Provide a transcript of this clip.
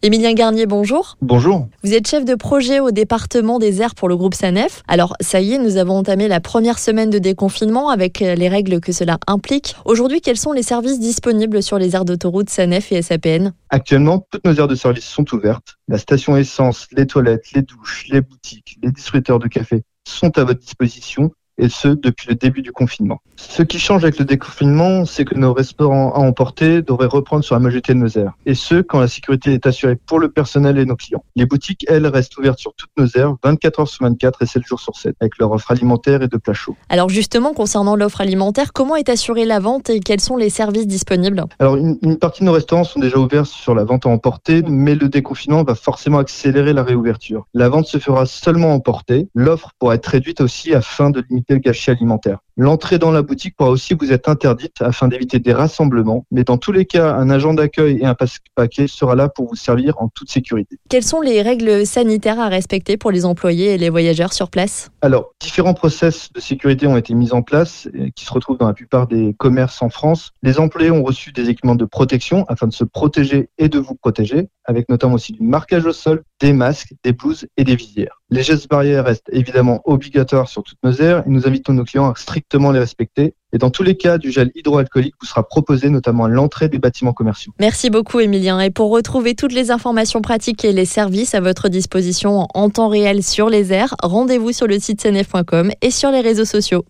Émilien Garnier, bonjour. Bonjour. Vous êtes chef de projet au département des airs pour le groupe SANEF. Alors, ça y est, nous avons entamé la première semaine de déconfinement avec les règles que cela implique. Aujourd'hui, quels sont les services disponibles sur les aires d'autoroute SANEF et SAPN Actuellement, toutes nos aires de service sont ouvertes. La station essence, les toilettes, les douches, les boutiques, les distributeurs de café sont à votre disposition et ce depuis le début du confinement. Ce qui change avec le déconfinement, c'est que nos restaurants à emporter devraient reprendre sur la majorité de nos aires, et ce quand la sécurité est assurée pour le personnel et nos clients. Les boutiques, elles, restent ouvertes sur toutes nos aires, 24 heures sur 24 et 7 jours sur 7, avec leur offre alimentaire et de plats chauds. Alors justement, concernant l'offre alimentaire, comment est assurée la vente et quels sont les services disponibles? Alors une, une partie de nos restaurants sont déjà ouverts sur la vente à emporter, mais le déconfinement va forcément accélérer la réouverture. La vente se fera seulement emporter, l'offre pourra être réduite aussi afin de limiter le gâchis alimentaire. L'entrée dans la boutique pourra aussi vous être interdite afin d'éviter des rassemblements, mais dans tous les cas, un agent d'accueil et un passe-paquet sera là pour vous servir en toute sécurité. Quelles sont les règles sanitaires à respecter pour les employés et les voyageurs sur place? Alors, différents process de sécurité ont été mis en place qui se retrouvent dans la plupart des commerces en France. Les employés ont reçu des équipements de protection afin de se protéger et de vous protéger, avec notamment aussi du marquage au sol, des masques, des blouses et des visières. Les gestes barrières restent évidemment obligatoires sur toutes nos aires et nous invitons nos clients à les respecter. Et dans tous les cas, du gel hydroalcoolique vous sera proposé notamment à l'entrée des bâtiments commerciaux. Merci beaucoup Emilien. Et pour retrouver toutes les informations pratiques et les services à votre disposition en temps réel sur les airs, rendez-vous sur le site cnf.com et sur les réseaux sociaux.